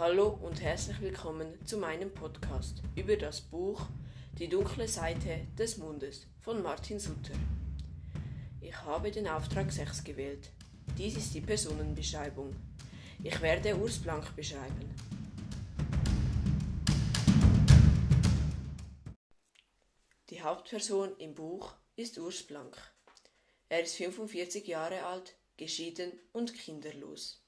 Hallo und herzlich willkommen zu meinem Podcast über das Buch Die dunkle Seite des Mondes von Martin Sutter. Ich habe den Auftrag 6 gewählt. Dies ist die Personenbeschreibung. Ich werde Urs Blank beschreiben. Die Hauptperson im Buch ist Urs Blank. Er ist 45 Jahre alt, geschieden und kinderlos.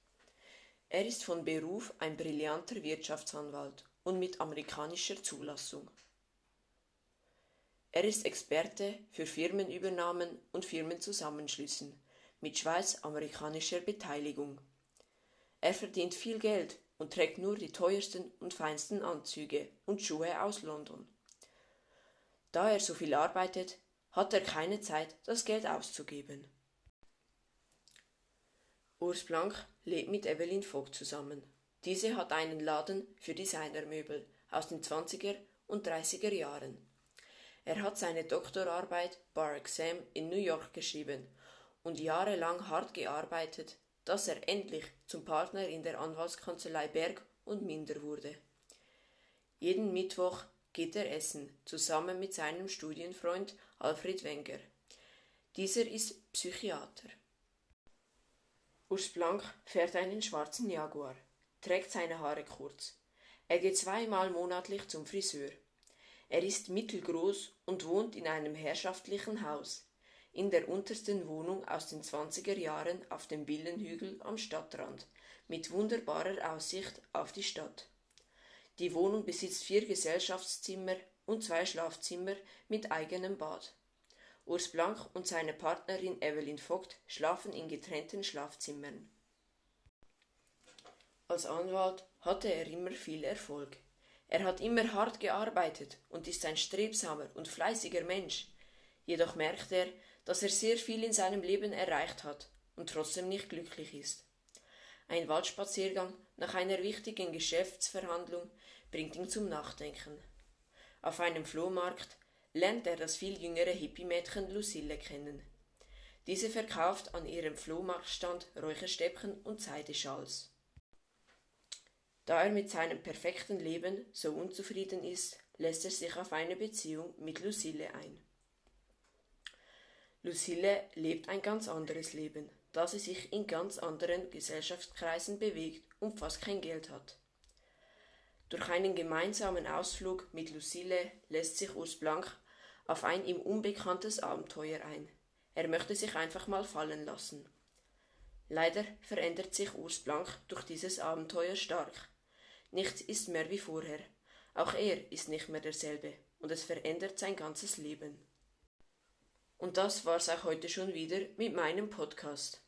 Er ist von Beruf ein brillanter Wirtschaftsanwalt und mit amerikanischer Zulassung. Er ist Experte für Firmenübernahmen und Firmenzusammenschlüssen mit schweiz-amerikanischer Beteiligung. Er verdient viel Geld und trägt nur die teuersten und feinsten Anzüge und Schuhe aus London. Da er so viel arbeitet, hat er keine Zeit, das Geld auszugeben. Urs Blank lebt mit Evelyn Vogt zusammen. Diese hat einen Laden für Designermöbel aus den 20er und 30er Jahren. Er hat seine Doktorarbeit Bar Exam in New York geschrieben und jahrelang hart gearbeitet, dass er endlich zum Partner in der Anwaltskanzlei Berg und Minder wurde. Jeden Mittwoch geht er essen, zusammen mit seinem Studienfreund Alfred Wenger. Dieser ist Psychiater. Urs Blank fährt einen schwarzen Jaguar, trägt seine Haare kurz. Er geht zweimal monatlich zum Friseur. Er ist mittelgroß und wohnt in einem herrschaftlichen Haus, in der untersten Wohnung aus den 20er Jahren auf dem Billenhügel am Stadtrand, mit wunderbarer Aussicht auf die Stadt. Die Wohnung besitzt vier Gesellschaftszimmer und zwei Schlafzimmer mit eigenem Bad. Urs Blank und seine Partnerin Evelyn Vogt schlafen in getrennten Schlafzimmern. Als Anwalt hatte er immer viel Erfolg. Er hat immer hart gearbeitet und ist ein strebsamer und fleißiger Mensch. Jedoch merkt er, dass er sehr viel in seinem Leben erreicht hat und trotzdem nicht glücklich ist. Ein Waldspaziergang nach einer wichtigen Geschäftsverhandlung bringt ihn zum Nachdenken. Auf einem Flohmarkt lernt er das viel jüngere Hippie-Mädchen Lucille kennen. Diese verkauft an ihrem Flohmarktstand Räucherstäbchen und Seideschals. Da er mit seinem perfekten Leben so unzufrieden ist, lässt er sich auf eine Beziehung mit Lucille ein. Lucille lebt ein ganz anderes Leben, da sie sich in ganz anderen Gesellschaftskreisen bewegt und fast kein Geld hat. Durch einen gemeinsamen Ausflug mit Lucille lässt sich Urs Blank auf ein ihm unbekanntes Abenteuer ein. Er möchte sich einfach mal fallen lassen. Leider verändert sich Urs Blank durch dieses Abenteuer stark. Nichts ist mehr wie vorher. Auch er ist nicht mehr derselbe und es verändert sein ganzes Leben. Und das war's auch heute schon wieder mit meinem Podcast.